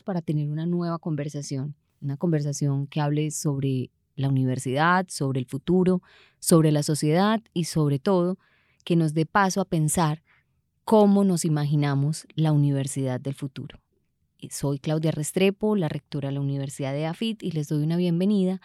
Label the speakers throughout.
Speaker 1: para tener una nueva conversación, una conversación que hable sobre la universidad, sobre el futuro, sobre la sociedad y sobre todo que nos dé paso a pensar cómo nos imaginamos la universidad del futuro. Soy Claudia Restrepo, la rectora de la Universidad de AFIT y les doy una bienvenida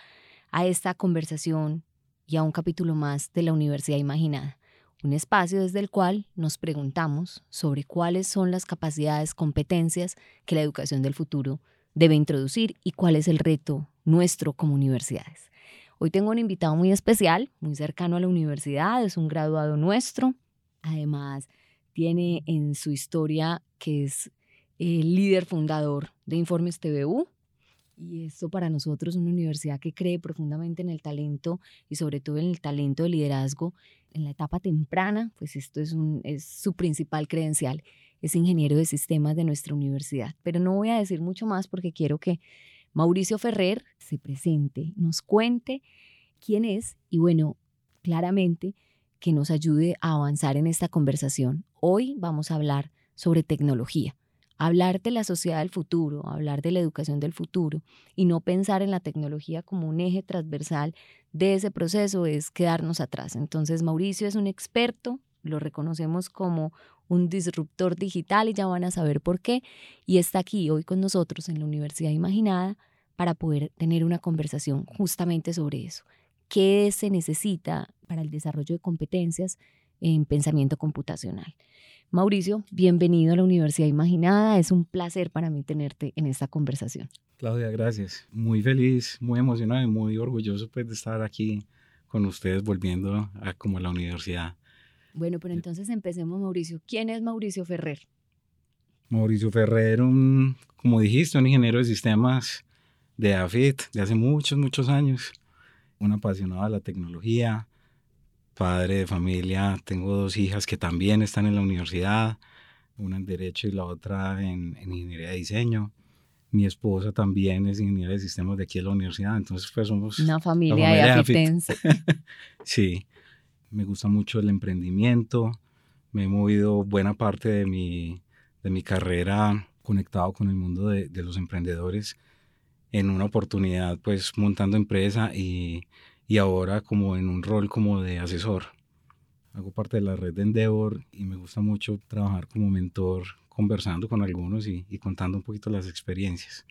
Speaker 1: a esta conversación y a un capítulo más de la Universidad Imaginada, un espacio desde el cual nos preguntamos sobre cuáles son las capacidades, competencias que la educación del futuro debe introducir y cuál es el reto nuestro como universidades. Hoy tengo un invitado muy especial, muy cercano a la universidad, es un graduado nuestro. Además, tiene en su historia que es el líder fundador de Informes TVU. Y esto para nosotros una universidad que cree profundamente en el talento y sobre todo en el talento de liderazgo en la etapa temprana, pues esto es, es su principal credencial, es ingeniero de sistemas de nuestra universidad. Pero no voy a decir mucho más porque quiero que Mauricio Ferrer se presente, nos cuente quién es y bueno, claramente que nos ayude a avanzar en esta conversación. Hoy vamos a hablar sobre tecnología, hablar de la sociedad del futuro, hablar de la educación del futuro y no pensar en la tecnología como un eje transversal de ese proceso es quedarnos atrás. Entonces Mauricio es un experto, lo reconocemos como un disruptor digital y ya van a saber por qué. Y está aquí hoy con nosotros en la Universidad Imaginada para poder tener una conversación justamente sobre eso. ¿Qué se necesita para el desarrollo de competencias en pensamiento computacional? Mauricio, bienvenido a la Universidad Imaginada. Es un placer para mí tenerte en esta conversación.
Speaker 2: Claudia, gracias. Muy feliz, muy emocionado y muy orgulloso pues, de estar aquí con ustedes volviendo a como la universidad.
Speaker 1: Bueno, pero entonces empecemos, Mauricio. ¿Quién es Mauricio Ferrer?
Speaker 2: Mauricio Ferrer, un, como dijiste, un ingeniero de sistemas de AFIT de hace muchos, muchos años. Un apasionado de la tecnología, padre de familia. Tengo dos hijas que también están en la universidad, una en Derecho y la otra en, en Ingeniería de Diseño. Mi esposa también es ingeniera de sistemas de aquí en la universidad, entonces pues somos...
Speaker 1: Una familia, de afitense.
Speaker 2: sí me gusta mucho el emprendimiento, me he movido buena parte de mi, de mi carrera conectado con el mundo de, de, los emprendedores en una oportunidad pues montando empresa y, y, ahora como en un rol como de asesor. Hago parte de la red de Endeavor y me gusta mucho trabajar como mentor conversando con algunos y, y contando un poquito las experiencias.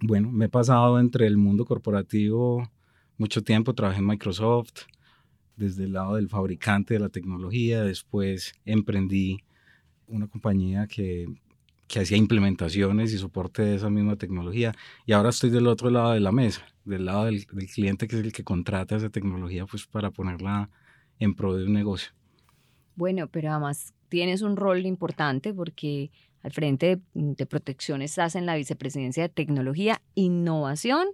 Speaker 2: Bueno, me he pasado entre el mundo corporativo mucho tiempo, trabajé en Microsoft, desde el lado del fabricante de la tecnología, después emprendí una compañía que, que hacía implementaciones y soporte de esa misma tecnología y ahora estoy del otro lado de la mesa, del lado del, del cliente que es el que contrata esa tecnología pues para ponerla en pro de un negocio.
Speaker 1: Bueno, pero además tienes un rol importante porque al frente de, de protección estás en la vicepresidencia de tecnología, innovación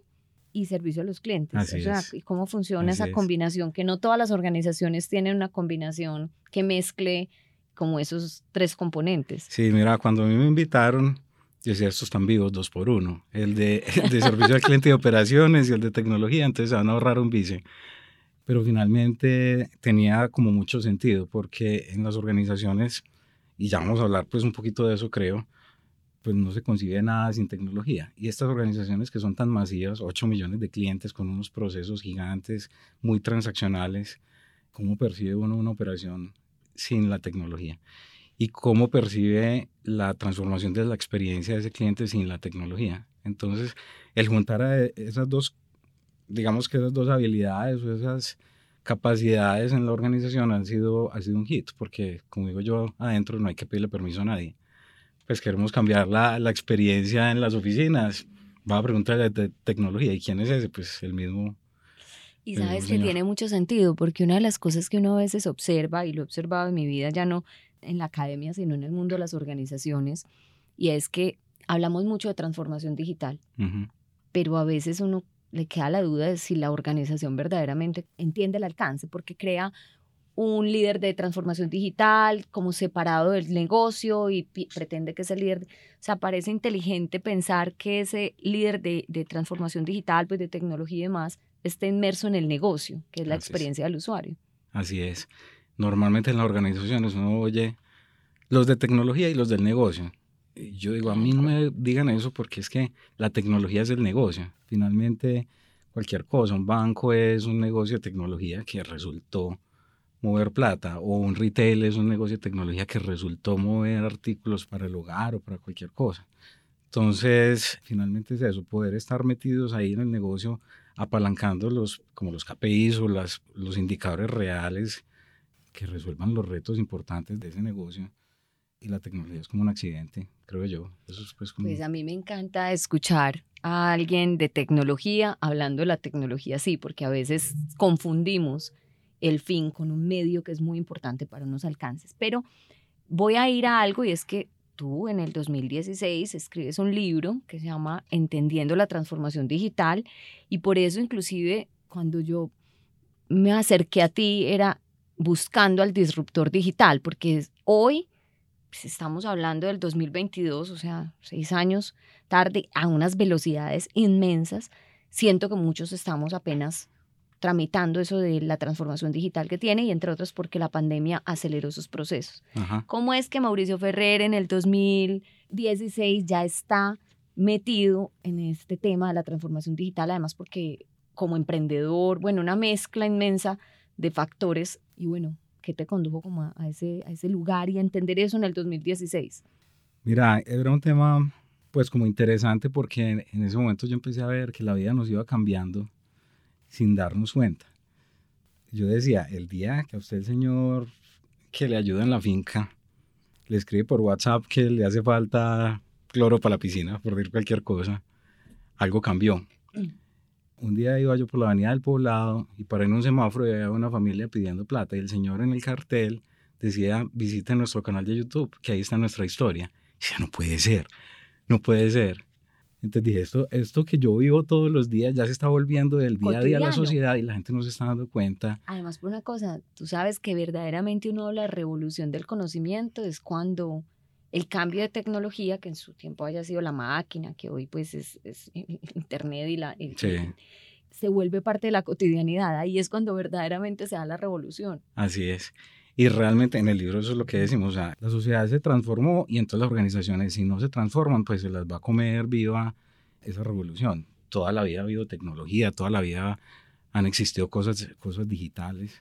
Speaker 1: y servicio a los clientes.
Speaker 2: Así
Speaker 1: o sea,
Speaker 2: es.
Speaker 1: y cómo funciona
Speaker 2: Así
Speaker 1: esa
Speaker 2: es.
Speaker 1: combinación, que no todas las organizaciones tienen una combinación que mezcle como esos tres componentes.
Speaker 2: Sí, mira, cuando a mí me invitaron, yo decía, estos están vivos dos por uno. El de, el de servicio al cliente y operaciones y el de tecnología, entonces se van a ahorrar un vice. Pero finalmente tenía como mucho sentido, porque en las organizaciones, y ya vamos a hablar pues un poquito de eso creo, pues no se concibe nada sin tecnología. Y estas organizaciones que son tan masivas, 8 millones de clientes con unos procesos gigantes, muy transaccionales, ¿cómo percibe uno una operación sin la tecnología? Y cómo percibe la transformación de la experiencia de ese cliente sin la tecnología. Entonces, el juntar a esas dos, digamos que esas dos habilidades o esas capacidades en la organización han sido, ha sido un hit, porque como digo yo, adentro no hay que pedirle permiso a nadie pues queremos cambiar la, la experiencia en las oficinas. Va a preguntarle de tecnología, ¿y quién es ese? Pues el mismo.
Speaker 1: Y sabes que tiene mucho sentido, porque una de las cosas que uno a veces observa, y lo he observado en mi vida, ya no en la academia, sino en el mundo de las organizaciones, y es que hablamos mucho de transformación digital,
Speaker 2: Ujú.
Speaker 1: pero a veces uno le queda la duda de si la organización verdaderamente entiende el alcance, porque crea un líder de transformación digital como separado del negocio y pretende que ese líder, o sea, parece inteligente pensar que ese líder de, de transformación digital, pues de tecnología y demás, esté inmerso en el negocio, que es la
Speaker 2: Así es.
Speaker 1: experiencia del usuario.
Speaker 2: Así es. Normalmente en las organizaciones uno oye los de tecnología y los del negocio. yo digo, a mí no me digan eso porque es que la tecnología es el negocio. Finalmente, cualquier cosa, un banco es un negocio de tecnología que resultó mover plata o un retail es un negocio de tecnología que resultó mover artículos para el hogar o para cualquier cosa. Entonces, finalmente es eso, poder estar metidos ahí en el negocio apalancando los, como los KPIs o las, los indicadores reales que resuelvan los retos importantes de ese negocio. Y la tecnología es como un accidente, creo yo. Eso es pues, como...
Speaker 1: pues a mí me encanta escuchar a alguien de tecnología hablando de la tecnología, sí, porque a veces confundimos el fin con un medio que es muy importante para unos alcances. Pero voy a ir a algo y es que tú en el 2016 escribes un libro que se llama Entendiendo la transformación digital y por eso inclusive cuando yo me acerqué a ti era buscando al disruptor digital, porque hoy pues, estamos hablando del 2022, o sea, seis años tarde, a unas velocidades inmensas. Siento que muchos estamos apenas tramitando eso de la transformación digital que tiene y entre otros porque la pandemia aceleró sus procesos. ¿Cómo es que Mauricio Ferrer en el 2016 ya está metido en este tema de la transformación digital? Además porque como emprendedor, bueno, una mezcla inmensa de factores y bueno, ¿qué te condujo como a, ese, a ese lugar y a entender eso en el 2016?
Speaker 2: Mira, era un tema pues como interesante porque en ese momento yo empecé a ver que la vida nos iba cambiando sin darnos cuenta. Yo decía, el día que a usted el señor que le ayuda en la finca le escribe por WhatsApp que le hace falta cloro para la piscina, por decir cualquier cosa, algo cambió. Un día iba yo por la avenida del poblado y paré en un semáforo y había una familia pidiendo plata y el señor en el cartel decía, visite nuestro canal de YouTube, que ahí está nuestra historia. Y decía, no puede ser, no puede ser. Entonces dije, esto, esto que yo vivo todos los días ya se está volviendo del día a día a la sociedad y la gente no se está dando cuenta.
Speaker 1: Además, por una cosa, tú sabes que verdaderamente uno la revolución del conocimiento es cuando el cambio de tecnología, que en su tiempo haya sido la máquina, que hoy pues es, es Internet y la... se vuelve parte de la cotidianidad. Ahí es cuando verdaderamente se da la revolución.
Speaker 2: Así es. Y realmente en el libro eso es lo que decimos, o sea, la sociedad se transformó y entonces las organizaciones si no se transforman, pues se las va a comer viva esa revolución. Toda la vida ha habido tecnología, toda la vida han existido cosas, cosas digitales,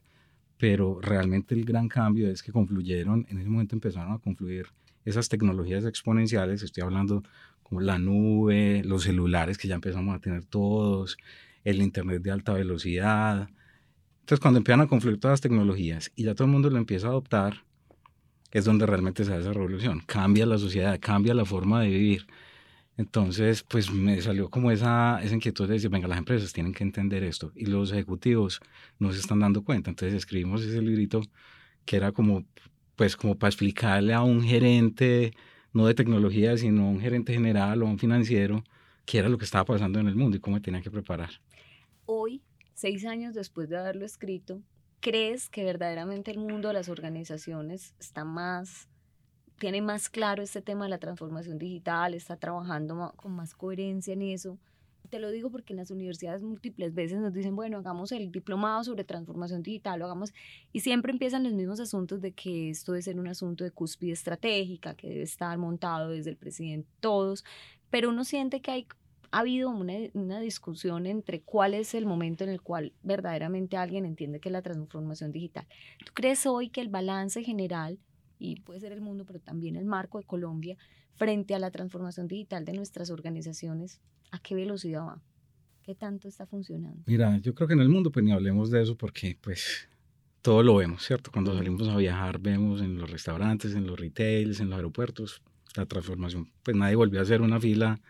Speaker 2: pero realmente el gran cambio es que confluyeron, en ese momento empezaron a confluir esas tecnologías exponenciales, estoy hablando como la nube, los celulares que ya empezamos a tener todos, el Internet de alta velocidad, entonces, cuando empiezan a confluir todas las tecnologías y ya todo el mundo lo empieza a adoptar, es donde realmente se da esa revolución. Cambia la sociedad, cambia la forma de vivir. Entonces, pues me salió como esa, esa inquietud de decir, venga, las empresas tienen que entender esto y los ejecutivos no se están dando cuenta. Entonces escribimos ese librito que era como, pues como para explicarle a un gerente, no de tecnología, sino a un gerente general o a un financiero, qué era lo que estaba pasando en el mundo y cómo tenía que preparar.
Speaker 1: Hoy seis años después de haberlo escrito, ¿crees que verdaderamente el mundo de las organizaciones está más, tiene más claro este tema de la transformación digital, está trabajando con más coherencia en eso? Te lo digo porque en las universidades múltiples veces nos dicen, bueno, hagamos el diplomado sobre transformación digital, lo hagamos, y siempre empiezan los mismos asuntos de que esto debe ser un asunto de cúspide estratégica, que debe estar montado desde el presidente, todos, pero uno siente que hay ha habido una, una, discusión entre cuál es el momento en el cual verdaderamente alguien entiende que la transformación digital. ¿Tú crees hoy que el balance general, y puede ser el mundo, pero también el marco de Colombia, frente a la transformación digital de nuestras organizaciones, a qué velocidad va? ¿Qué tanto está funcionando?
Speaker 2: Mira, yo creo que en el mundo pues ni hablemos de eso porque pues todo lo vemos, ¿cierto? Cuando salimos a viajar vemos en los restaurantes, en los retails, en los aeropuertos, la transformación, pues nadie volvió a hacer una fila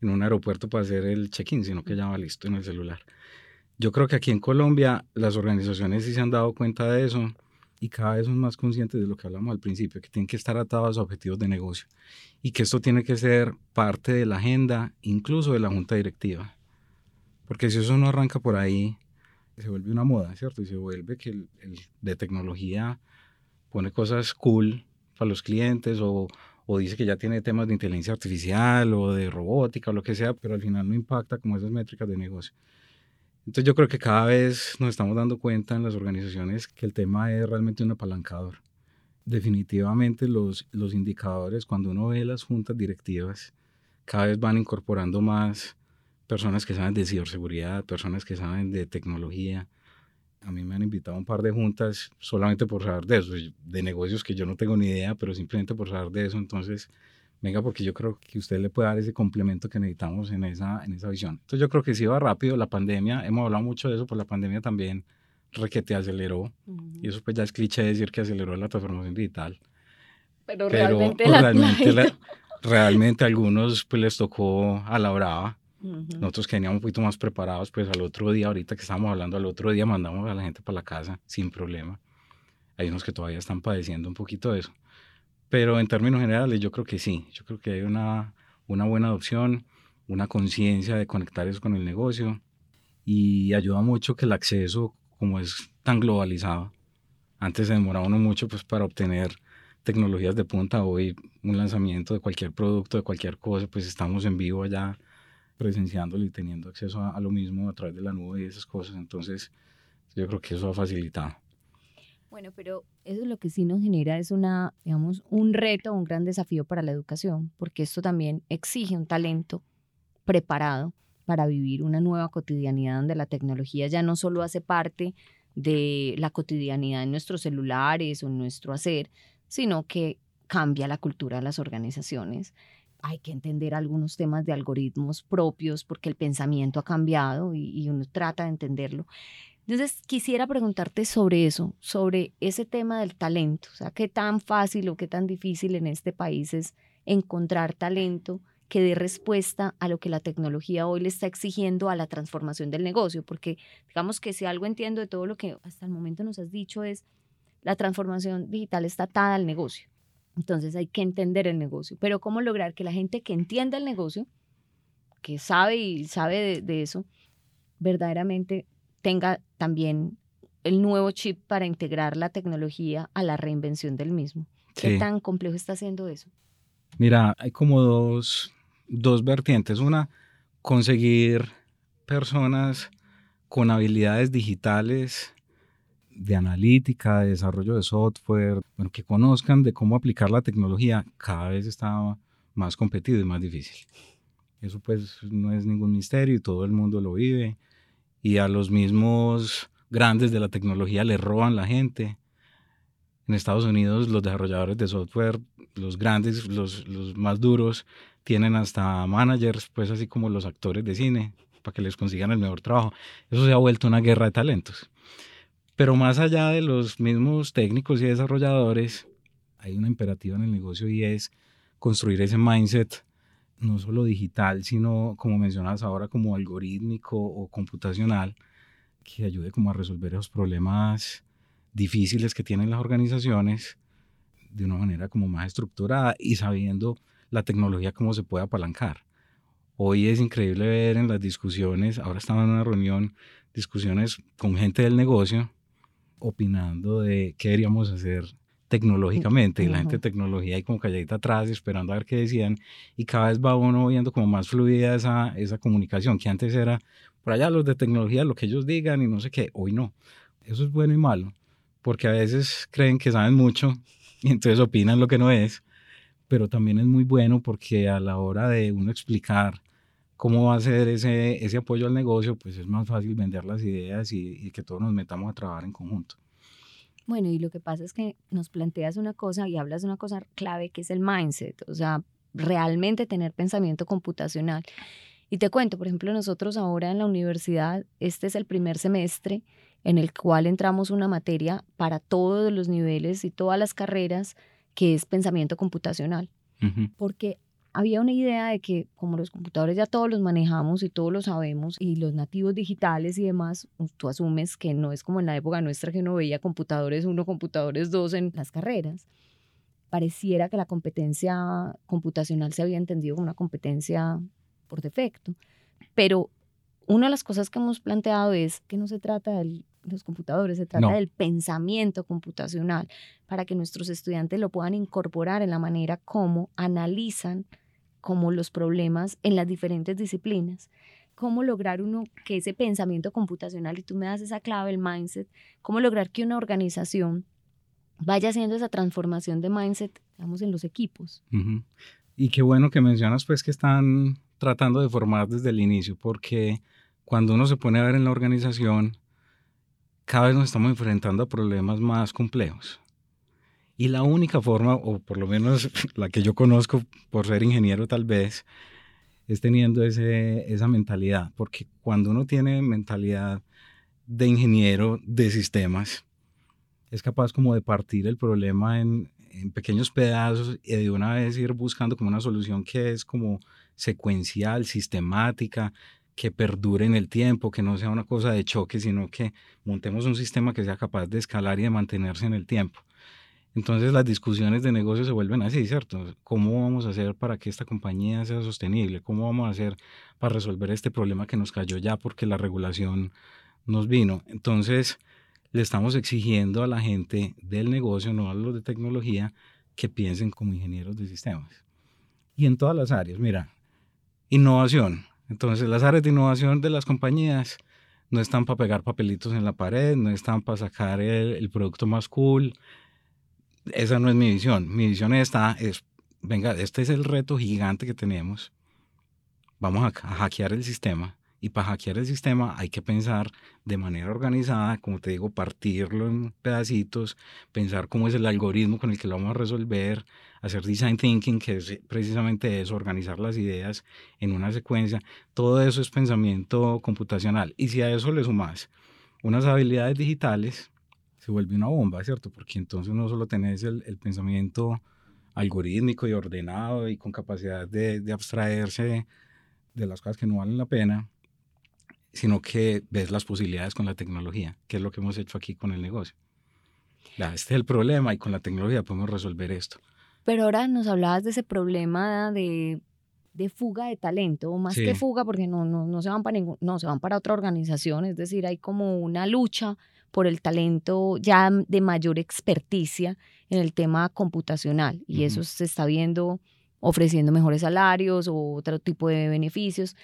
Speaker 2: en un aeropuerto para hacer el check-in, sino que ya va listo en el celular. Yo creo que aquí en Colombia las organizaciones sí se han dado cuenta de eso y cada vez son más conscientes de lo que hablamos al principio, que tienen que estar atados a objetivos de negocio y que esto tiene que ser parte de la agenda, incluso de la junta directiva. Porque si eso no arranca por ahí, se vuelve una moda, ¿cierto? Y se vuelve que el, el de tecnología pone cosas cool para los clientes o, o dice que ya tiene temas de inteligencia artificial o de robótica o lo que sea, pero al final no impacta como esas métricas de negocio. Entonces yo creo que cada vez nos estamos dando cuenta en las organizaciones que el tema es realmente un apalancador definitivamente los, los indicadores, cuando uno ve las juntas directivas, cada vez van incorporando más personas que saben de ciberseguridad, personas que saben de tecnología. A mí me han invitado a un par de juntas solamente por saber de eso, de negocios que yo no tengo ni idea, pero simplemente por saber de eso. Entonces, venga, porque yo creo que usted le puede dar ese complemento que necesitamos en esa, en esa visión. Entonces, yo creo que sí va rápido. La pandemia, hemos hablado mucho de eso, por la pandemia también requete aceleró. Y eso pues ya es cliché decir que aceleró la transformación digital.
Speaker 1: Pero, realmente, pues,
Speaker 2: realmente, realmente, a algunos pues les tocó a la brava. Nosotros que veníamos un poquito más preparados, pues al otro día, ahorita que estábamos hablando, al otro día mandamos a la gente para la casa sin problema. Hay unos que todavía están padeciendo un poquito de eso. Pero en términos generales yo creo que sí, yo creo que hay una, una buena adopción, una conciencia de conectar eso con el negocio y ayuda mucho que el acceso como es tan globalizado, antes se demoraba uno mucho pues para obtener tecnologías de punta, hoy un lanzamiento de cualquier producto, de cualquier cosa, pues estamos en vivo allá presenciándolo y teniendo acceso a, lo mismo a través de la nube y esas cosas, entonces yo creo que eso ha facilitado.
Speaker 1: Bueno, pero eso es lo que sí nos genera es una, digamos, un reto, un gran desafío para la educación, porque esto también exige un talento preparado para vivir una nueva cotidianidad donde la tecnología ya no solo hace parte de la cotidianidad en nuestros celulares o en nuestro hacer, sino que cambia la cultura de las organizaciones. Hay que entender algunos temas de algoritmos propios porque el pensamiento ha cambiado y, y uno trata de entenderlo. Entonces, quisiera preguntarte sobre eso, sobre ese tema del talento, o sea, qué tan fácil o qué tan difícil en este país es encontrar talento que dé respuesta a lo que la tecnología hoy le está exigiendo a la transformación del negocio, porque digamos que si algo entiendo de todo lo que hasta el momento nos has dicho es, la transformación digital está atada al negocio. Entonces hay que entender el negocio, pero cómo lograr que la gente que entienda el negocio, que sabe y sabe de, de eso, verdaderamente tenga también el nuevo chip para integrar la tecnología a la reinvención del mismo. ¿Qué tan complejo está haciendo eso?
Speaker 2: Mira, hay como dos, dos vertientes. Una, conseguir personas con habilidades digitales de analítica, de desarrollo de software, bueno, que conozcan de cómo aplicar la tecnología, cada vez está más competido y más difícil. Eso pues no es ningún misterio y todo el mundo lo vive. Y a los mismos grandes de la tecnología le roban la gente. En Estados Unidos los desarrolladores de software, los grandes, los, los más duros, tienen hasta managers, pues así como los actores de cine, para que les consigan el mejor trabajo. Eso se ha vuelto una guerra de talentos. Pero más allá de los mismos técnicos y desarrolladores, hay una imperativa en el negocio y es construir ese mindset no solo digital, sino como mencionas ahora, como algorítmico o computacional, que ayude como a resolver esos problemas difíciles que tienen las organizaciones de una manera como más estructurada y sabiendo la tecnología cómo se puede apalancar. Hoy es increíble ver en las discusiones, ahora estamos en una reunión, discusiones con gente del negocio, opinando de qué deberíamos hacer tecnológicamente y la gente de tecnología ahí como calladita atrás esperando a ver qué decían y cada vez va uno viendo como más fluida esa, esa comunicación que antes era por allá los de tecnología lo que ellos digan y no sé qué, hoy no. Eso es bueno y malo porque a veces creen que saben mucho y entonces opinan lo que no es pero también es muy bueno porque a la hora de uno explicar cómo va a ser ese, ese apoyo al negocio, pues es más fácil vender las ideas y, que todos nos metamos a trabajar en conjunto.
Speaker 1: Bueno, y lo que pasa es que nos planteas una cosa y hablas de una cosa clave que es el mindset, o sea, realmente tener pensamiento computacional. Y te cuento, por ejemplo, nosotros ahora en la universidad, este es el primer semestre en el cual entramos una materia para todos los niveles y todas las carreras que es pensamiento computacional. Porque había una idea de que como los computadores ya todos los manejamos y todos lo sabemos y los nativos digitales y demás, pues, tú asumes que no es como en la época nuestra que uno veía computadores uno, computadores dos en las carreras. Pareciera que la competencia computacional se había entendido como una competencia por defecto. Pero una de las cosas que hemos planteado es que no se trata del los computadores, se trata del pensamiento computacional para que nuestros estudiantes lo puedan incorporar en la manera como analizan como los problemas en las diferentes disciplinas. Cómo lograr uno que ese pensamiento computacional, y tú me das esa clave, el mindset, cómo lograr que una organización vaya haciendo esa transformación de mindset, digamos, en los equipos.
Speaker 2: Y qué bueno que mencionas pues que están tratando de formar desde el inicio, porque cuando uno se pone a ver en la organización, cada vez nos estamos enfrentando a problemas más complejos. Y la única forma, o por lo menos la que yo conozco por ser ingeniero tal vez, es teniendo ese, esa mentalidad, porque cuando uno tiene mentalidad de ingeniero de sistemas, es capaz como de partir el problema en, pequeños pedazos y de una vez ir buscando como una solución que es como secuencial, sistemática, que perdure en el tiempo, que no sea una cosa de choque, sino que montemos un sistema que sea capaz de escalar y de mantenerse en el tiempo. Entonces las discusiones de negocio se vuelven así, ¿cierto? ¿Cómo vamos a hacer para que esta compañía sea sostenible? ¿Cómo vamos a hacer para resolver este problema que nos cayó ya porque la regulación nos vino? Entonces le estamos exigiendo a la gente del negocio, no a los de tecnología, que piensen como ingenieros de sistemas. Y en todas las áreas, mira, innovación. Entonces las áreas de innovación de las compañías no están para pegar papelitos en la pared, no están para sacar el, el producto más cool, esa no es mi visión. Mi visión esta es, venga, este es el reto gigante que tenemos. Vamos a, hackear el sistema. Y para hackear el sistema hay que pensar de manera organizada, como te digo, partirlo en pedacitos, pensar cómo es el algoritmo con el que lo vamos a resolver, hacer design thinking, que es precisamente eso, organizar las ideas en una secuencia. Todo eso es pensamiento computacional. Y si a eso le sumas unas habilidades digitales, se vuelve una bomba, ¿cierto? Porque entonces no solo tenés el, el pensamiento algorítmico y ordenado y con capacidad de, de, abstraerse de las cosas que no valen la pena, sino que ves las posibilidades con la tecnología, que es lo que hemos hecho aquí con el negocio. Ya, este es el problema y con la tecnología podemos resolver esto.
Speaker 1: Pero ahora nos hablabas de ese problema de, de fuga de talento, o más sí. que fuga, porque no, no, no, se van para ningún, no, se van para otra organización, es decir, hay como una lucha por el talento ya de mayor experticia en el tema computacional y uh -huh. eso se está viendo ofreciendo mejores salarios o otro tipo de beneficios.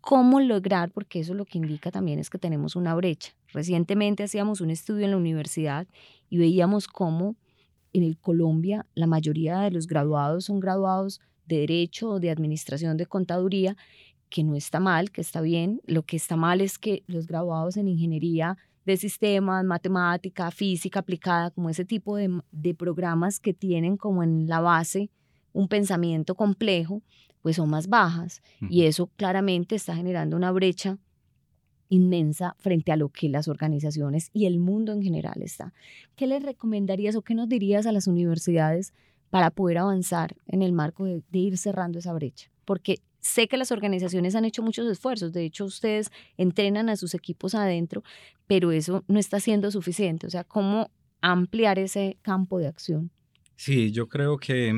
Speaker 1: ¿Cómo lograr? Porque eso lo que indica también es que tenemos una brecha. Recientemente hacíamos un estudio en la universidad y veíamos cómo en el Colombia la mayoría de los graduados son graduados de Derecho o de Administración de Contaduría, que no está mal, que está bien. Lo que está mal es que los graduados en Ingeniería de sistemas, matemática, física aplicada, como ese tipo de, de, programas que tienen como en la base un pensamiento complejo, pues son más bajas. Uh -huh. Y eso claramente está generando una brecha inmensa frente a lo que las organizaciones y el mundo en general está. ¿Qué les recomendarías o qué nos dirías a las universidades para poder avanzar en el marco de, de ir cerrando esa brecha? Porque sé que las organizaciones han hecho muchos esfuerzos, de hecho ustedes entrenan a sus equipos adentro, pero eso no está siendo suficiente, o sea, ¿cómo ampliar ese campo de acción?
Speaker 2: Sí, yo creo que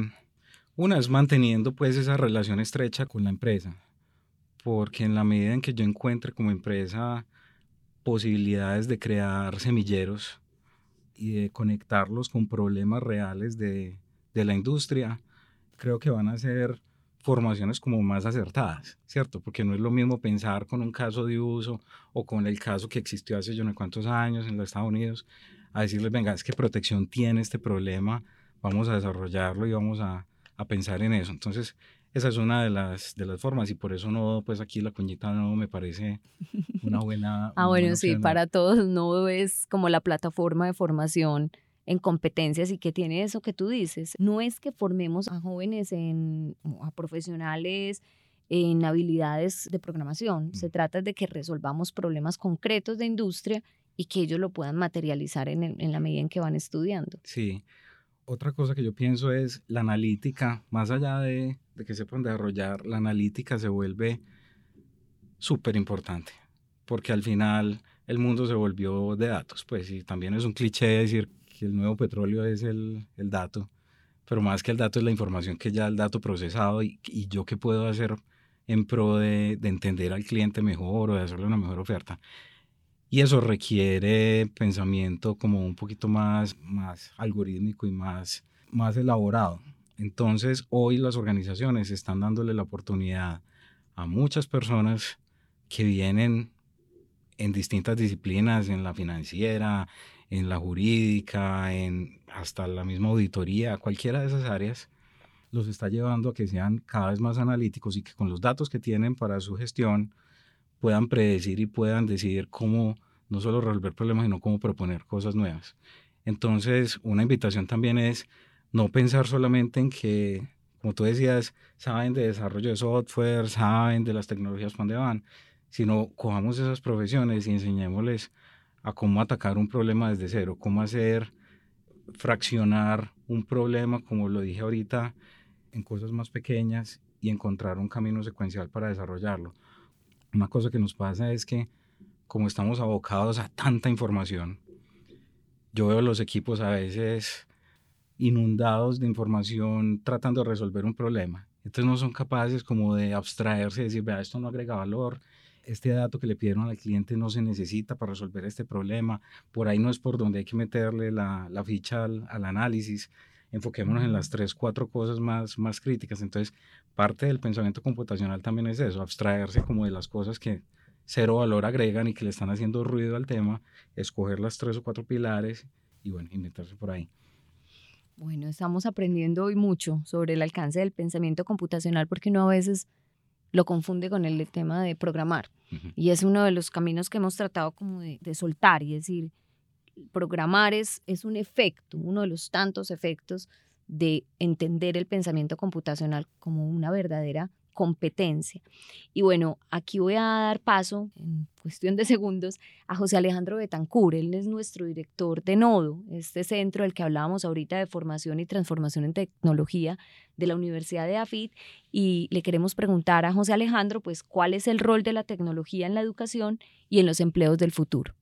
Speaker 2: una es manteniendo pues esa relación estrecha con la empresa, porque en la medida en que yo encuentre como empresa posibilidades de crear semilleros y de conectarlos con problemas reales de, de la industria, creo que van a ser formaciones como más acertadas, ¿cierto? Porque no es lo mismo pensar con un caso de uso o con el caso que existió hace yo no sé cuántos años en los Estados Unidos, a decirles, venga, es que protección tiene este problema, vamos a desarrollarlo y vamos a, a pensar en eso. Entonces, esa es una de las, de las formas y por eso no, pues aquí la cuñita no me parece una buena...
Speaker 1: ah,
Speaker 2: una
Speaker 1: bueno,
Speaker 2: buena
Speaker 1: sí, para todos no es como la plataforma de formación en competencias y que tiene eso que tú dices. No es que formemos a jóvenes, en, a profesionales en habilidades de programación. Mm. Se trata de que resolvamos problemas concretos de industria y que ellos lo puedan materializar en, el, en la medida en que van estudiando.
Speaker 2: Sí. Otra cosa que yo pienso es la analítica, más allá de, de que sepan desarrollar, la analítica se vuelve súper importante, porque al final el mundo se volvió de datos, pues, y también es un cliché decir que el nuevo petróleo es el, el dato, pero más que el dato es la información que ya el dato procesado y, y yo qué puedo hacer en pro de, de, entender al cliente mejor o de hacerle una mejor oferta. Y eso requiere pensamiento como un poquito más, más algorítmico y más, más elaborado. Entonces, hoy las organizaciones están dándole la oportunidad a muchas personas que vienen en distintas disciplinas, en la financiera, en la jurídica, en hasta la misma auditoría, cualquiera de esas áreas, los está llevando a que sean cada vez más analíticos y que con los datos que tienen para su gestión puedan predecir y puedan decidir cómo no solo resolver problemas, sino cómo proponer cosas nuevas. Entonces, una invitación también es no pensar solamente en que, como tú decías, saben de desarrollo de software, saben de las tecnologías para dónde van, sino cojamos esas profesiones y enseñémosles a cómo atacar un problema desde cero, cómo hacer fraccionar un problema, como lo dije ahorita, en cosas más pequeñas y encontrar un camino secuencial para desarrollarlo. Una cosa que nos pasa es que como estamos abocados a tanta información, yo veo los equipos a veces inundados de información tratando de resolver un problema. Entonces no son capaces como de abstraerse y decir, vea, esto no agrega valor, este dato que le pidieron al cliente no se necesita para resolver este problema, por ahí no es por donde hay que meterle la, la ficha al, al, análisis, enfoquémonos en las tres, cuatro cosas más, más críticas. Entonces, parte del pensamiento computacional también es eso, abstraerse como de las cosas que cero valor agregan y que le están haciendo ruido al tema, escoger las tres o cuatro pilares y bueno, inventarse por ahí.
Speaker 1: Bueno, estamos aprendiendo hoy mucho sobre el alcance del pensamiento computacional porque uno a veces lo confunde con el tema de programar. Y es uno de los caminos que hemos tratado como de, de soltar y decir, programar es, es un efecto, uno de los tantos efectos de entender el pensamiento computacional como una verdadera competencia. Y bueno, aquí voy a dar paso, en cuestión de segundos, a José Alejandro Betancur. Él es nuestro director de Nodo, este centro del que hablábamos ahorita de formación y transformación en tecnología de la Universidad de AFIT. Y le queremos preguntar a José Alejandro, pues, cuál es el rol de la tecnología en la educación y en los empleos del futuro.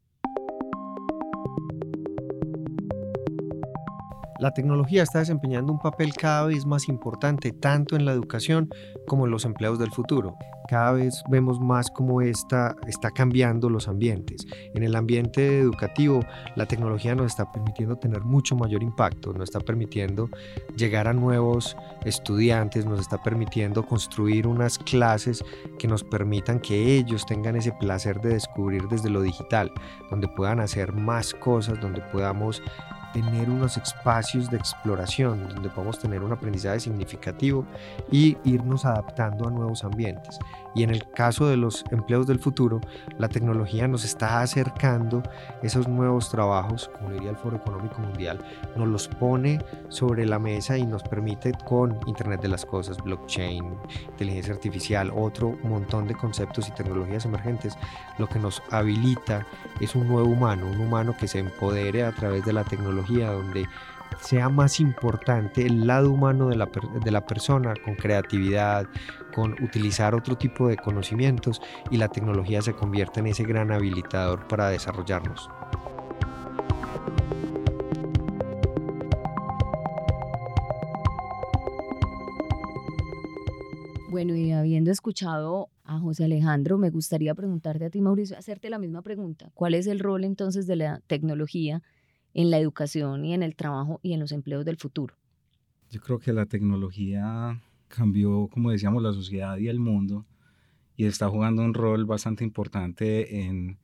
Speaker 3: La tecnología está desempeñando un papel cada vez más importante tanto en la educación como en los empleos del futuro. Cada vez vemos más cómo está cambiando los ambientes. En el ambiente educativo, la tecnología nos está permitiendo tener mucho mayor impacto, nos está permitiendo llegar a nuevos estudiantes, nos está permitiendo construir unas clases que nos permitan que ellos tengan ese placer de descubrir desde lo digital, donde puedan hacer más cosas, donde podamos tener unos espacios de exploración donde podamos tener un aprendizaje significativo y irnos adaptando a nuevos ambientes. Y en el caso de los empleos del futuro, la tecnología nos está acercando esos nuevos trabajos, como diría el Foro Económico Mundial, nos los pone sobre la mesa y nos permite con Internet de las Cosas, blockchain, inteligencia artificial, otro montón de conceptos y tecnologías emergentes, lo que nos habilita es un nuevo humano, un humano que se empodere a través de la tecnología, donde sea más importante el lado humano de la, de la persona con creatividad, con utilizar otro tipo de conocimientos y la tecnología se convierte en ese gran habilitador para desarrollarnos.
Speaker 1: Bueno, y habiendo escuchado a José Alejandro, me gustaría preguntarte a ti, Mauricio, hacerte la misma pregunta. ¿Cuál es el rol entonces de la tecnología en la educación y en el trabajo y en los empleos del futuro?
Speaker 2: Yo creo que la tecnología cambió, como decíamos, la sociedad y el mundo y está jugando un rol bastante importante en,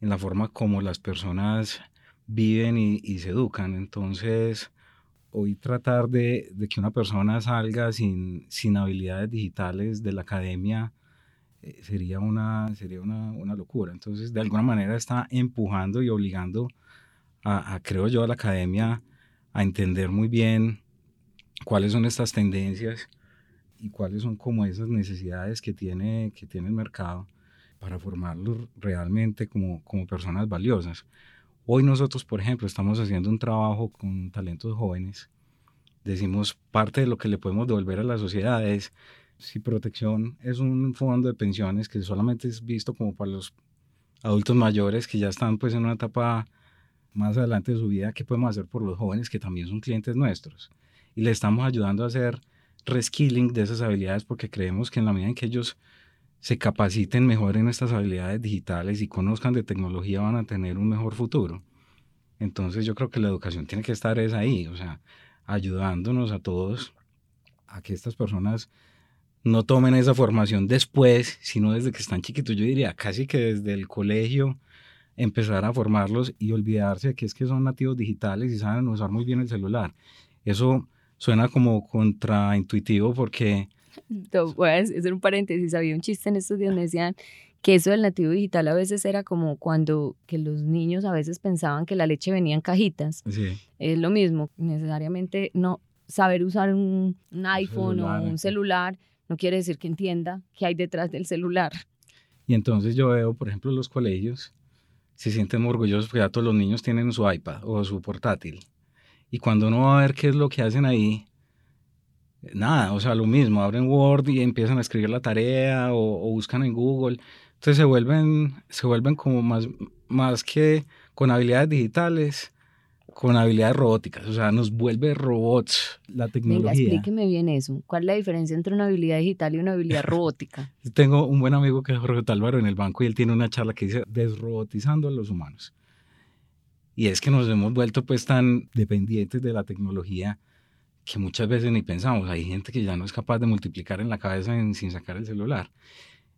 Speaker 2: en la forma como las personas viven y, y, se educan. Entonces, hoy tratar de, de, que una persona salga sin, sin habilidades digitales de la academia eh, sería, una, sería una, una, locura. Entonces, de alguna manera está empujando y obligando a, creo yo, a la academia a entender muy bien cuáles son estas tendencias y cuáles son como esas necesidades que tiene, que tiene el mercado para formarlos realmente como, como personas valiosas. Hoy nosotros, por ejemplo, estamos haciendo un trabajo con talentos jóvenes. Decimos, parte de lo que le podemos devolver a la sociedad es, si protección es un fondo de pensiones que solamente es visto como para los adultos mayores que ya están pues en una etapa más adelante de su vida, qué podemos hacer por los jóvenes que también son clientes nuestros. Y le estamos ayudando a hacer reskilling de esas habilidades porque creemos que en la medida en que ellos se capaciten mejor en estas habilidades digitales y conozcan de tecnología van a tener un mejor futuro. Entonces yo creo que la educación tiene que estar es ahí, o sea, ayudándonos a todos a que estas personas no tomen esa formación después, sino desde que están chiquitos. Yo diría casi que desde el colegio empezar a formarlos y olvidarse de que es que son nativos digitales y saben usar muy bien el celular. Eso suena como contraintuitivo porque...
Speaker 1: Voy a hacer un paréntesis, había un chiste en estos días donde decían que eso del nativo digital a veces era como cuando que los niños a veces pensaban que la leche venía en cajitas.
Speaker 2: Sí.
Speaker 1: Es lo mismo, necesariamente no saber usar un, iPhone o un celular no quiere decir que entienda qué hay detrás del celular.
Speaker 2: Y entonces yo veo, por ejemplo, los colegios se sienten orgullosos porque ya todos los niños tienen su iPad o su portátil. Y cuando uno va a ver qué es lo que hacen ahí, nada, o sea, lo mismo, abren Word y empiezan a escribir la tarea o, o buscan en Google. Entonces se vuelven, se vuelven como más, más que con habilidades digitales, con habilidades robóticas, o sea, nos vuelve robots la tecnología.
Speaker 1: Venga, explíqueme bien eso. ¿Cuál es la diferencia entre una habilidad digital y una habilidad robótica?
Speaker 2: Tengo un buen amigo que es Jorge Talvaro en el banco y él tiene una charla que dice desrobotizando a los humanos. Y es que nos hemos vuelto pues tan dependientes de la tecnología que muchas veces ni pensamos. Hay gente que ya no es capaz de multiplicar en la cabeza sin sacar el celular.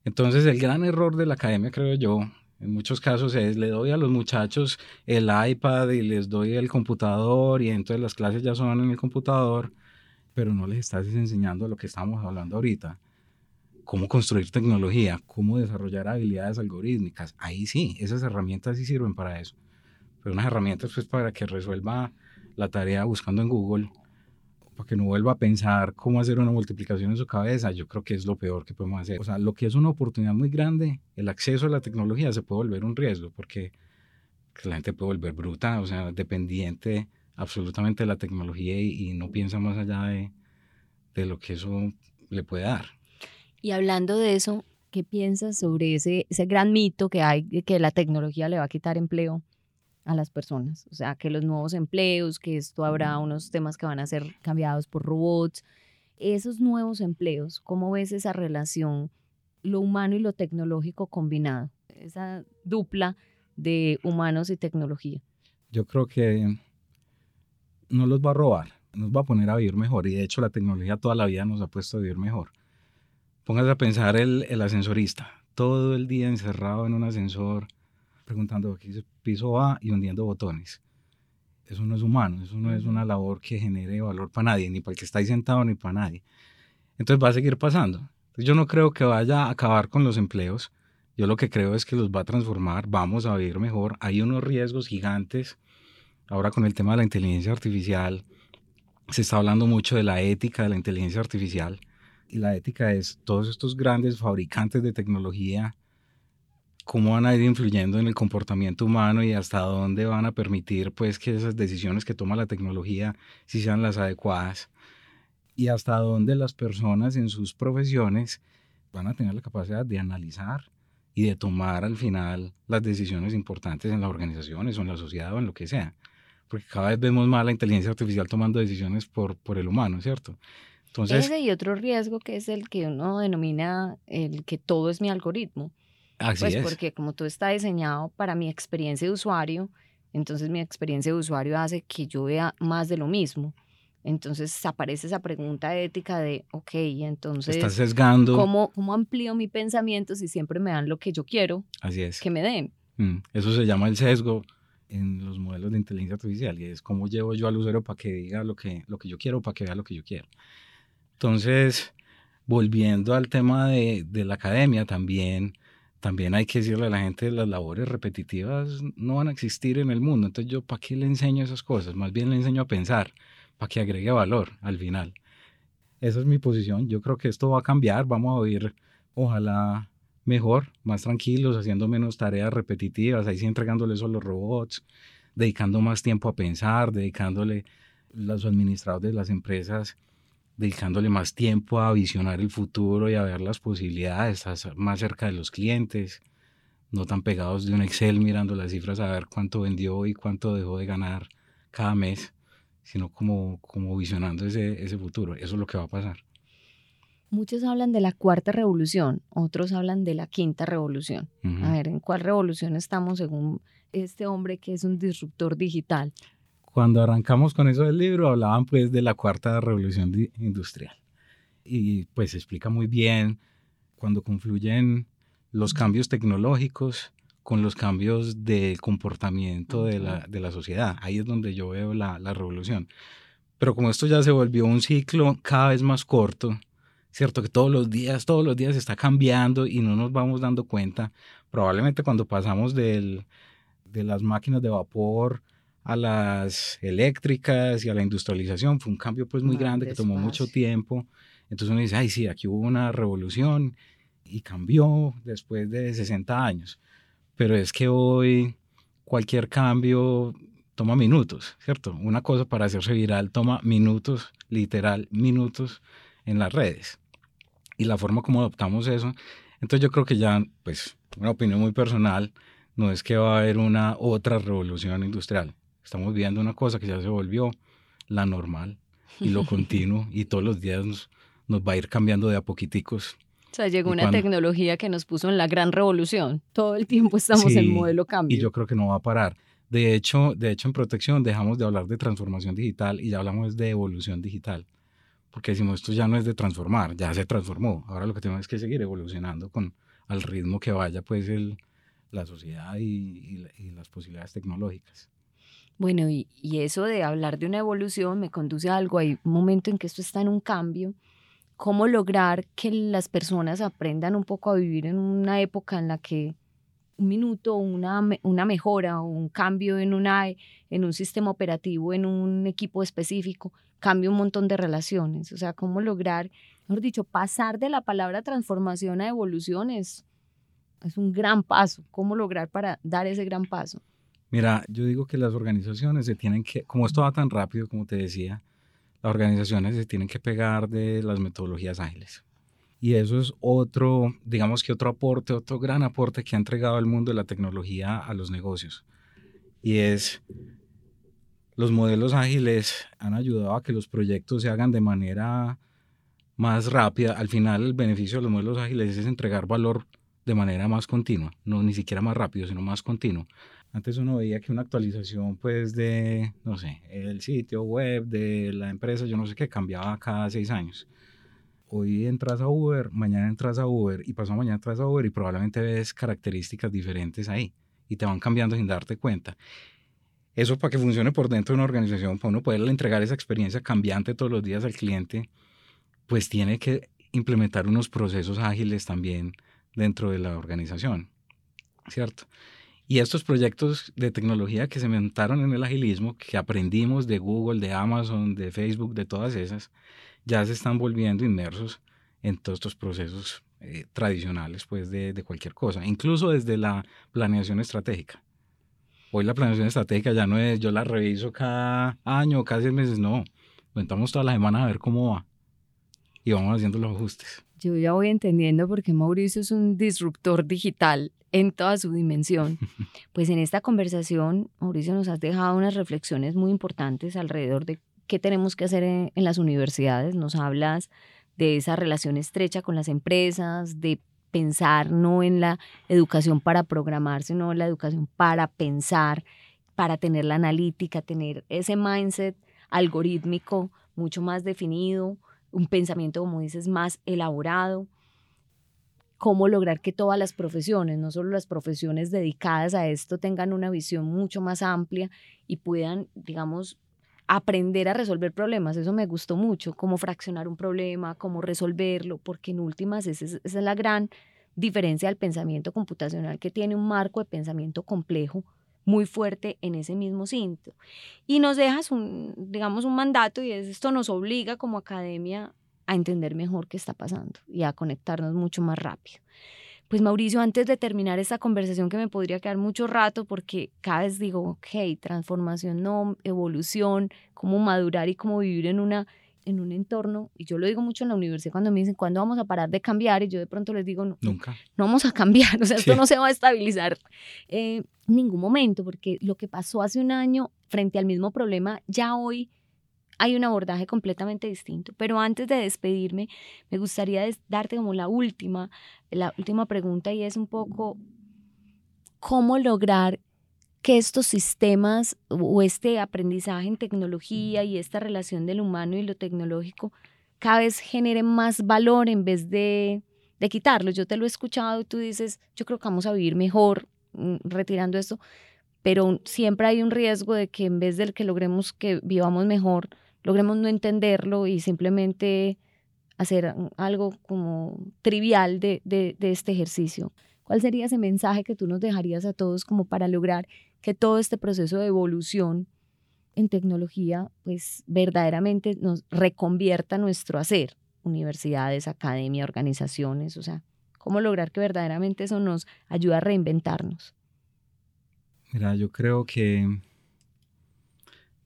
Speaker 2: Entonces, el gran error de la academia, creo yo, en muchos casos es, le doy a los muchachos el iPad y les doy el computador y entonces las clases ya son en el computador, pero no les estás enseñando lo que estamos hablando ahorita. Cómo construir tecnología, cómo desarrollar habilidades algorítmicas. Ahí sí, esas herramientas sí sirven para eso. Pero unas herramientas pues para que resuelva la tarea buscando en Google para que no vuelva a pensar cómo hacer una multiplicación en su cabeza, yo creo que es lo peor que podemos hacer. O sea, lo que es una oportunidad muy grande, el acceso a la tecnología se puede volver un riesgo, porque la gente puede volver bruta, o sea, dependiente absolutamente de la tecnología y, no piensa más allá de, de lo que eso le puede dar.
Speaker 1: Y hablando de eso, ¿qué piensas sobre ese, ese gran mito que hay de que la tecnología le va a quitar empleo a las personas. O sea, que los nuevos empleos, que esto habrá unos temas que van a ser cambiados por robots. Esos nuevos empleos, ¿cómo ves esa relación, lo humano y lo tecnológico combinado? Esa dupla de humanos y tecnología.
Speaker 2: Yo creo que no los va a robar, nos va a poner a vivir mejor. Y de hecho la tecnología toda la vida nos ha puesto a vivir mejor. Póngase a pensar el, el ascensorista, todo el día encerrado en un ascensor, preguntando piso A y hundiendo botones. Eso no es humano, eso no es una labor que genere valor para nadie, ni para el que está ahí sentado, ni para nadie. Entonces va a seguir pasando. yo no creo que vaya a acabar con los empleos. Yo lo que creo es que los va a transformar, vamos a vivir mejor. Hay unos riesgos gigantes. Ahora con el tema de la inteligencia artificial, se está hablando mucho de la ética de la inteligencia artificial. Y la ética es todos estos grandes fabricantes de tecnología cómo van a ir influyendo en el comportamiento humano y hasta dónde van a permitir pues que esas decisiones que toma la tecnología si sean las adecuadas y hasta dónde las personas en sus profesiones van a tener la capacidad de analizar y de tomar al final las decisiones importantes en las organizaciones o en la sociedad o en lo que sea. Porque cada vez vemos más la inteligencia artificial tomando decisiones por, por el humano, ¿cierto?
Speaker 1: Entonces, Ese y otro riesgo que es el que uno denomina el que todo es mi algoritmo pues porque como todo está diseñado para mi experiencia de usuario, entonces mi experiencia de usuario hace que yo vea más de lo mismo. Entonces aparece esa pregunta ética de, ok, entonces...
Speaker 2: Estás sesgando.
Speaker 1: ¿cómo, ¿Cómo amplío mi pensamiento si siempre me dan lo que yo quiero
Speaker 2: Así es.
Speaker 1: que me den?
Speaker 2: Mm, eso se llama el sesgo en los modelos de inteligencia artificial y es cómo llevo yo al usuario para que diga lo que, lo que yo quiero, para que vea lo que yo quiero. Entonces, volviendo al tema de, de la academia también, también hay que decirle a la gente, las labores repetitivas no van a existir en el mundo. Entonces yo, ¿para qué le enseño esas cosas? Más bien le enseño a pensar, para que agregue valor al final. Esa es mi posición. Yo creo que esto va a cambiar. Vamos a vivir, ojalá, mejor, más tranquilos, haciendo menos tareas repetitivas, ahí sí entregándole eso a los robots, dedicando más tiempo a pensar, dedicándole los administradores de las empresas dedicándole más tiempo a visionar el futuro y a ver las posibilidades, a más cerca de los clientes, no tan pegados de un Excel mirando las cifras a ver cuánto vendió y cuánto dejó de ganar cada mes, sino como, como visionando ese, ese futuro. Eso es lo que va a pasar.
Speaker 1: Muchos hablan de la cuarta revolución, otros hablan de la quinta revolución. A ver, ¿en cuál revolución estamos según este hombre que es un disruptor digital?
Speaker 2: Cuando arrancamos con eso del libro, hablaban pues de la cuarta revolución industrial. Y pues explica muy bien cuando confluyen los cambios tecnológicos con los cambios de comportamiento de la, de la sociedad. Ahí es donde yo veo la, la revolución. Pero como esto ya se volvió un ciclo cada vez más corto, ¿cierto? Que todos los días, todos los días está cambiando y no nos vamos dando cuenta. Probablemente cuando pasamos del, de las máquinas de vapor a las eléctricas y a la industrialización fue un cambio pues muy grande que tomó mucho tiempo. Entonces uno dice, ay, sí, aquí hubo una revolución y cambió después de 60 años. Pero es que hoy cualquier cambio toma minutos, ¿cierto? Una cosa para hacerse viral toma minutos, literal, minutos en las redes. Y la forma como adoptamos eso, entonces yo creo que ya, pues, una opinión muy personal, no es que va a haber una otra revolución industrial. Estamos viendo una cosa que ya se volvió la normal y lo continuo y todos los días nos, nos va a ir cambiando de a poquiticos.
Speaker 1: O sea, llegó una tecnología que nos puso en la gran revolución. Todo el tiempo estamos en modelo cambio.
Speaker 2: Y yo creo que no va a parar. De hecho, de hecho, en protección dejamos de hablar de transformación digital y ya hablamos de evolución digital. Porque decimos, esto ya no es de transformar, ya se transformó. Ahora lo que tenemos es que seguir evolucionando con al ritmo que vaya pues el, la sociedad y, las posibilidades tecnológicas.
Speaker 1: Bueno, y, eso de hablar de una evolución me conduce a algo. Hay un momento en que esto está en un cambio. ¿Cómo lograr que las personas aprendan un poco a vivir en una época en la que un minuto, una, una mejora o un cambio en, una, en un sistema operativo, en un equipo específico, cambia un montón de relaciones. O sea, cómo lograr, mejor dicho, pasar de la palabra transformación a evolución es, es un gran paso. ¿Cómo lograr para dar ese gran paso?
Speaker 2: Mira, yo digo que las organizaciones se tienen que, como esto va tan rápido, como te decía, las organizaciones se tienen que pegar de las metodologías ágiles. Y eso es otro, digamos que otro aporte, otro gran aporte que ha entregado el mundo de la tecnología a los negocios. Y es, los modelos ágiles han ayudado a que los proyectos se hagan de manera más rápida. Al final, el beneficio de los modelos ágiles es entregar valor de manera más continua, no ni siquiera más rápido, sino más continuo. Antes uno veía que una actualización, pues, de, no sé, el sitio web de la empresa, yo no sé qué, cambiaba cada seis años hoy entras a Uber, mañana entras a Uber y pasado mañana entras a Uber y probablemente ves características diferentes ahí y te van cambiando sin darte cuenta. Eso para que funcione por dentro de una organización, para uno poder entregar esa experiencia cambiante todos los días al cliente, pues tiene que implementar unos procesos ágiles también dentro de la organización, ¿cierto? Y estos proyectos de tecnología que se inventaron en el agilismo, que aprendimos de Google, de Amazon, de Facebook, de todas esas, ya se están volviendo inmersos en todos estos procesos eh, tradicionales pues, de, de, cualquier cosa, incluso desde la planeación estratégica. Hoy la planeación estratégica ya no es yo la reviso cada año cada seis meses, no. Entramos toda la semana a ver cómo va y vamos haciendo los ajustes.
Speaker 1: Yo ya voy entendiendo por qué Mauricio es un disruptor digital en toda su dimensión. Pues en esta conversación, Mauricio nos has dejado unas reflexiones muy importantes alrededor de qué tenemos que hacer en, las universidades. Nos hablas de esa relación estrecha con las empresas, de pensar no en la educación para programar, sino en la educación para pensar, para tener la analítica, tener ese mindset algorítmico mucho más definido, un pensamiento, como dices, más elaborado. Cómo lograr que todas las profesiones, no solo las profesiones dedicadas a esto, tengan una visión mucho más amplia y puedan, digamos, aprender a resolver problemas. Eso me gustó mucho, cómo fraccionar un problema, cómo resolverlo, porque en últimas esa es, esa es la gran diferencia del pensamiento computacional que tiene un marco de pensamiento complejo muy fuerte en ese mismo cinto. Y nos dejas un, digamos, un mandato y esto nos obliga como academia a entender mejor qué está pasando y a conectarnos mucho más rápido. Pues Mauricio, antes de terminar esta conversación que me podría quedar mucho rato porque cada vez digo, ok, transformación, no, evolución, cómo madurar y cómo vivir en una en un entorno, y yo lo digo mucho en la universidad cuando me dicen, ¿cuándo vamos a parar de cambiar? Y yo de pronto les digo, no,
Speaker 2: nunca.
Speaker 1: No vamos a cambiar, o sea, esto no se va a estabilizar eh, en ningún momento, porque lo que pasó hace un año frente al mismo problema, ya hoy hay un abordaje completamente distinto. Pero antes de despedirme, me gustaría darte como la última, la última pregunta y es un poco cómo lograr que estos sistemas o este aprendizaje en tecnología y esta relación del humano y lo tecnológico cada vez generen más valor en vez de, de quitarlo. Yo te lo he escuchado y tú dices, yo creo que vamos a vivir mejor mm, retirando esto, pero siempre hay un riesgo de que en vez de que logremos que vivamos mejor, logremos no entenderlo y simplemente hacer algo como trivial de, de, de este ejercicio. ¿Cuál sería ese mensaje que tú nos dejarías a todos como para lograr que todo este proceso de evolución en tecnología pues verdaderamente nos reconvierta nuestro hacer? Universidades, academia, organizaciones, o sea, ¿cómo lograr que verdaderamente eso nos ayude a reinventarnos?
Speaker 2: Mira, yo creo que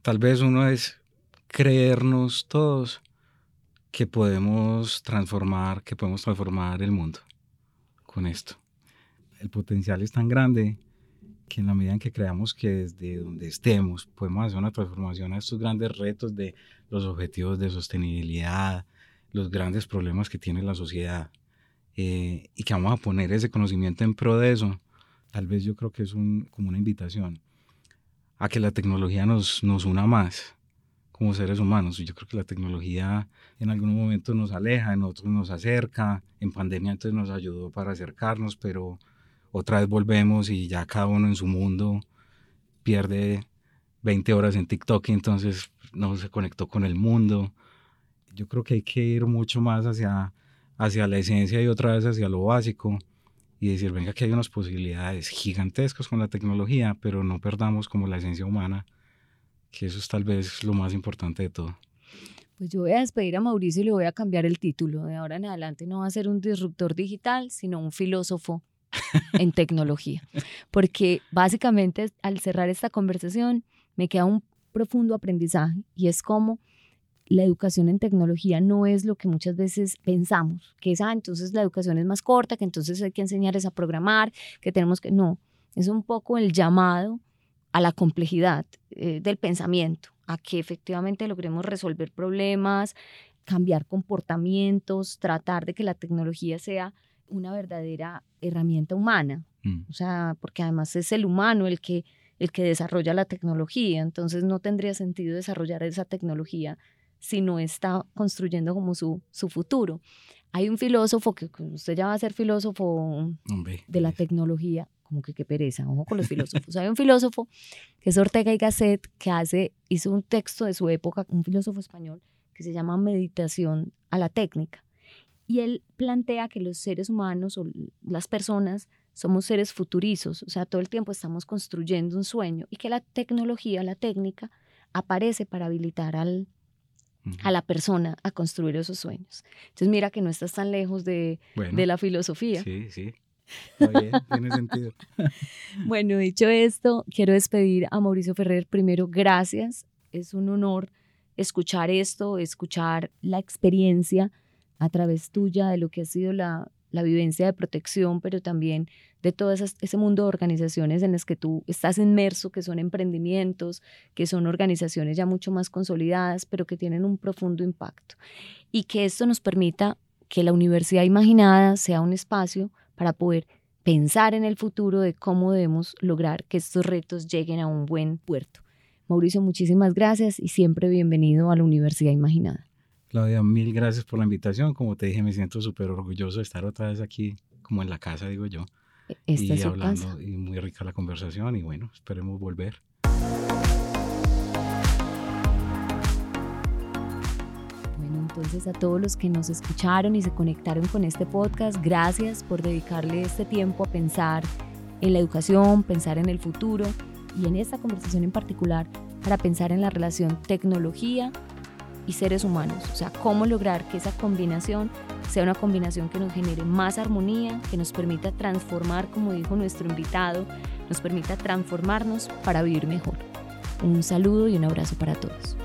Speaker 2: tal vez uno es creernos todos que podemos transformar, que podemos transformar el mundo con esto. El potencial es tan grande que en la medida en que creamos que desde donde estemos podemos hacer una transformación a estos grandes retos de los objetivos de sostenibilidad, los grandes problemas que tiene la sociedad eh, y que vamos a poner ese conocimiento en pro de eso, tal vez yo creo que es un, como una invitación a que la tecnología nos, nos una más como seres humanos. Yo creo que la tecnología en algún momento nos aleja, en otros nos acerca, en pandemia entonces nos ayudó para acercarnos, pero otra vez volvemos y ya cada uno en su mundo pierde 20 horas en TikTok y entonces no se conectó con el mundo. Yo creo que hay que ir mucho más hacia, hacia la esencia y otra vez hacia lo básico y decir, venga, que hay unas posibilidades gigantescas con la tecnología, pero no perdamos como la esencia humana que eso es tal vez lo más importante de todo.
Speaker 1: Pues yo voy a despedir a Mauricio y le voy a cambiar el título. De ahora en adelante no va a ser un disruptor digital, sino un filósofo en tecnología. Porque básicamente al cerrar esta conversación me queda un profundo aprendizaje y es como la educación en tecnología no es lo que muchas veces pensamos, que es, ah, entonces la educación es más corta, que entonces hay que enseñarles a programar, que tenemos que, no, es un poco el llamado a la complejidad eh, del pensamiento, a que efectivamente logremos resolver problemas, cambiar comportamientos, tratar de que la tecnología sea una verdadera herramienta humana. Mm. O sea, porque además es el humano el que, el que desarrolla la tecnología, entonces no tendría sentido desarrollar esa tecnología si no está construyendo como su, su futuro. Hay un filósofo que usted ya va a ser filósofo de la tecnología, como que qué pereza, ojo con los filósofos. Hay un filósofo que es Ortega y Gasset que hace, hizo un texto de su época, un filósofo español, que se llama Meditación a la técnica. Y él plantea que los seres humanos o las personas somos seres futurizos, o sea, todo el tiempo estamos construyendo un sueño y que la tecnología, la técnica, aparece para habilitar al, a la persona a construir esos sueños. Entonces mira que no estás tan lejos de, de la filosofía.
Speaker 2: Sí, sí. Está bien, tiene sentido.
Speaker 1: bueno, dicho esto, quiero despedir a Mauricio Ferrer. Primero, gracias. Es un honor escuchar esto, escuchar la experiencia a través tuya de lo que ha sido la, la vivencia de protección, pero también de todo ese mundo de organizaciones en las que tú estás inmerso, que son emprendimientos, que son organizaciones ya mucho más consolidadas, pero que tienen un profundo impacto. Y que esto nos permita que la universidad imaginada sea un espacio para poder pensar en el futuro de cómo debemos lograr que estos retos lleguen a un buen puerto. Mauricio, muchísimas gracias y siempre bienvenido a la Universidad Imaginada.
Speaker 2: Claudia, mil gracias por la invitación. Como te dije, me siento súper orgulloso de estar otra vez aquí, como en la casa, digo yo.
Speaker 1: E-, esta y hablando,
Speaker 2: y muy rica la conversación, y bueno, esperemos volver.
Speaker 1: Entonces a todos los que nos escucharon y se conectaron con este podcast, gracias por dedicarle este tiempo a pensar en la educación, pensar en el futuro y en esta conversación en particular para pensar en la relación tecnología y seres humanos. O sea, cómo lograr que esa combinación sea una combinación que nos genere más armonía, que nos permita transformar, como dijo nuestro invitado, nos permita transformarnos para vivir mejor. Un saludo y un abrazo para todos.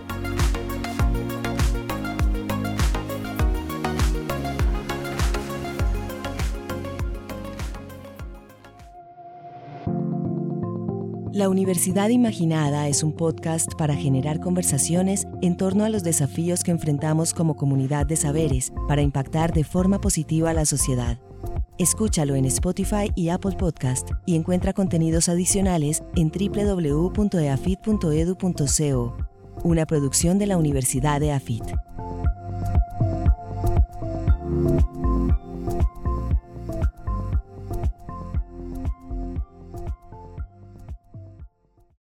Speaker 4: La Universidad Imaginada es un podcast para generar conversaciones en torno a los desafíos que enfrentamos como comunidad de saberes para impactar de forma positiva a la sociedad. Escúchalo en Spotify y Apple Podcast y encuentra contenidos adicionales en www.eafit.edu.co, una producción de la Universidad de AFIT.